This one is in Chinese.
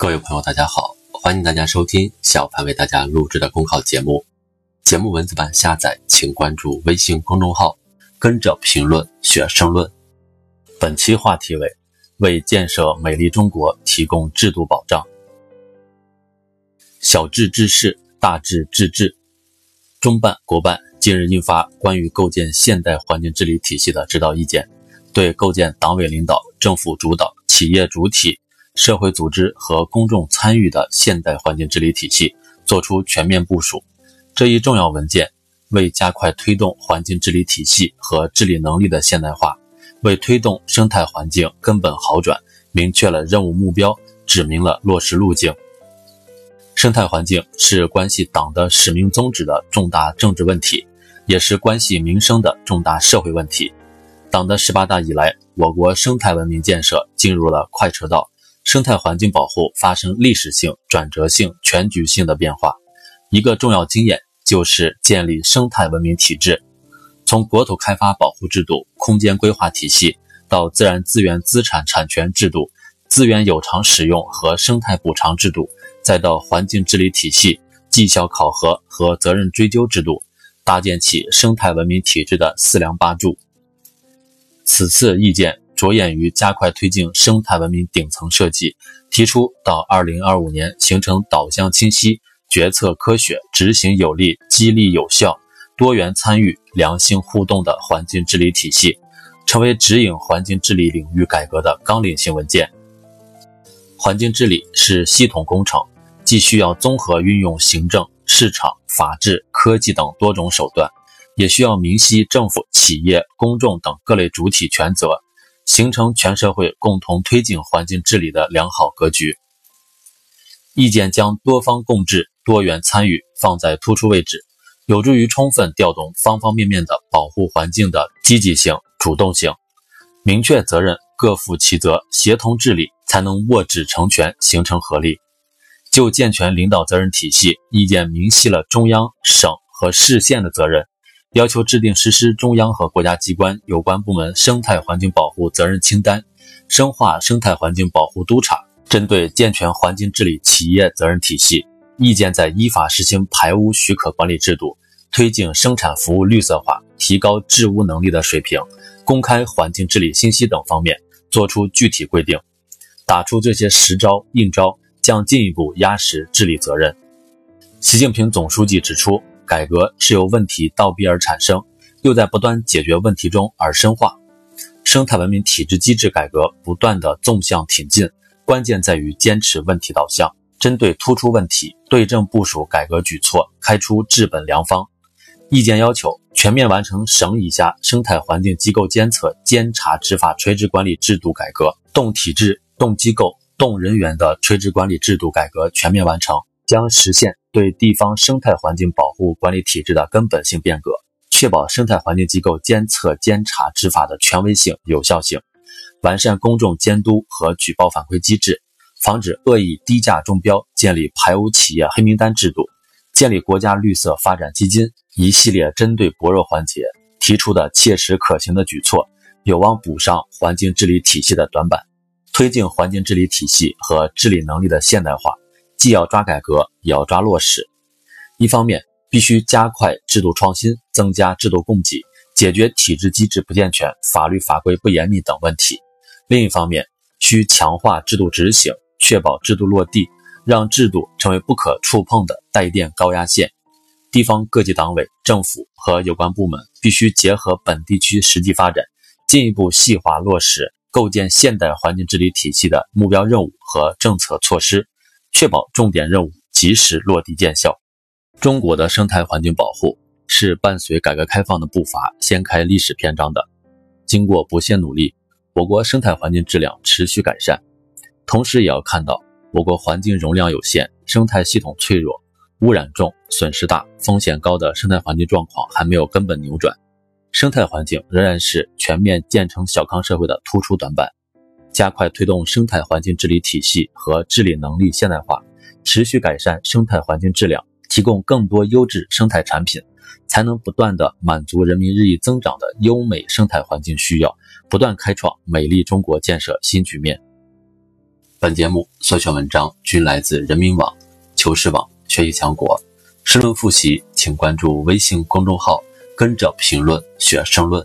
各位朋友，大家好，欢迎大家收听小凡为大家录制的公考节目。节目文字版下载，请关注微信公众号“跟着评论学申论”。本期话题为：为建设美丽中国提供制度保障。小智治事，大智治治。中办、国办近日印发关于构建现代环境治理体系的指导意见，对构建党委领导、政府主导、企业主体。社会组织和公众参与的现代环境治理体系作出全面部署。这一重要文件为加快推动环境治理体系和治理能力的现代化，为推动生态环境根本好转明确了任务目标，指明了落实路径。生态环境是关系党的使命宗旨的重大政治问题，也是关系民生的重大社会问题。党的十八大以来，我国生态文明建设进入了快车道。生态环境保护发生历史性、转折性、全局性的变化，一个重要经验就是建立生态文明体制。从国土开发保护制度、空间规划体系，到自然资源资产产权制度、资源有偿使用和生态补偿制度，再到环境治理体系、绩效考核和责任追究制度，搭建起生态文明体制的四梁八柱。此次意见。着眼于加快推进生态文明顶层设计，提出到二零二五年形成导向清晰、决策科学、执行有力、激励有效、多元参与、良性互动的环境治理体系，成为指引环境治理领域改革的纲领性文件。环境治理是系统工程，既需要综合运用行政、市场、法治、科技等多种手段，也需要明晰政府、企业、公众等各类主体权责。形成全社会共同推进环境治理的良好格局。意见将多方共治、多元参与放在突出位置，有助于充分调动方方面面的保护环境的积极性、主动性。明确责任，各负其责，协同治理，才能握指成拳，形成合力。就健全领导责任体系，意见明晰了中央、省和市县的责任。要求制定实施中央和国家机关有关部门生态环境保护责任清单，深化生态环境保护督查。针对健全环境治理企业责任体系，意见在依法实行排污许可管理制度、推进生产服务绿色化、提高治污能力的水平、公开环境治理信息等方面作出具体规定，打出这些实招硬招，将进一步压实治理责任。习近平总书记指出。改革是由问题倒逼而产生，又在不断解决问题中而深化。生态文明体制机制改革不断的纵向挺进，关键在于坚持问题导向，针对突出问题，对症部署改革举措，开出治本良方。意见要求全面完成省以下生态环境机构监测、监察、执法垂直管理制度改革，动体制、动机构、动人员的垂直管理制度改革全面完成，将实现。对地方生态环境保护管理体制的根本性变革，确保生态环境机构监测、监察、执法的权威性、有效性，完善公众监督和举报反馈机制，防止恶意低价中标，建立排污企业黑名单制度，建立国家绿色发展基金，一系列针对薄弱环节提出的切实可行的举措，有望补上环境治理体系的短板，推进环境治理体系和治理能力的现代化。既要抓改革，也要抓落实。一方面，必须加快制度创新，增加制度供给，解决体制机制不健全、法律法规不严密等问题；另一方面，需强化制度执行，确保制度落地，让制度成为不可触碰的带电高压线。地方各级党委、政府和有关部门必须结合本地区实际发展，进一步细化落实构建现代环境治理体系的目标任务和政策措施。确保重点任务及时落地见效。中国的生态环境保护是伴随改革开放的步伐掀开历史篇章的。经过不懈努力，我国生态环境质量持续改善。同时，也要看到我国环境容量有限、生态系统脆弱、污染重、损失大、风险高的生态环境状况还没有根本扭转，生态环境仍然是全面建成小康社会的突出短板。加快推动生态环境治理体系和治理能力现代化，持续改善生态环境质量，提供更多优质生态产品，才能不断的满足人民日益增长的优美生态环境需要，不断开创美丽中国建设新局面。本节目所选文章均来自人民网、求是网、学习强国。申论复习，请关注微信公众号“跟着评论学申论”。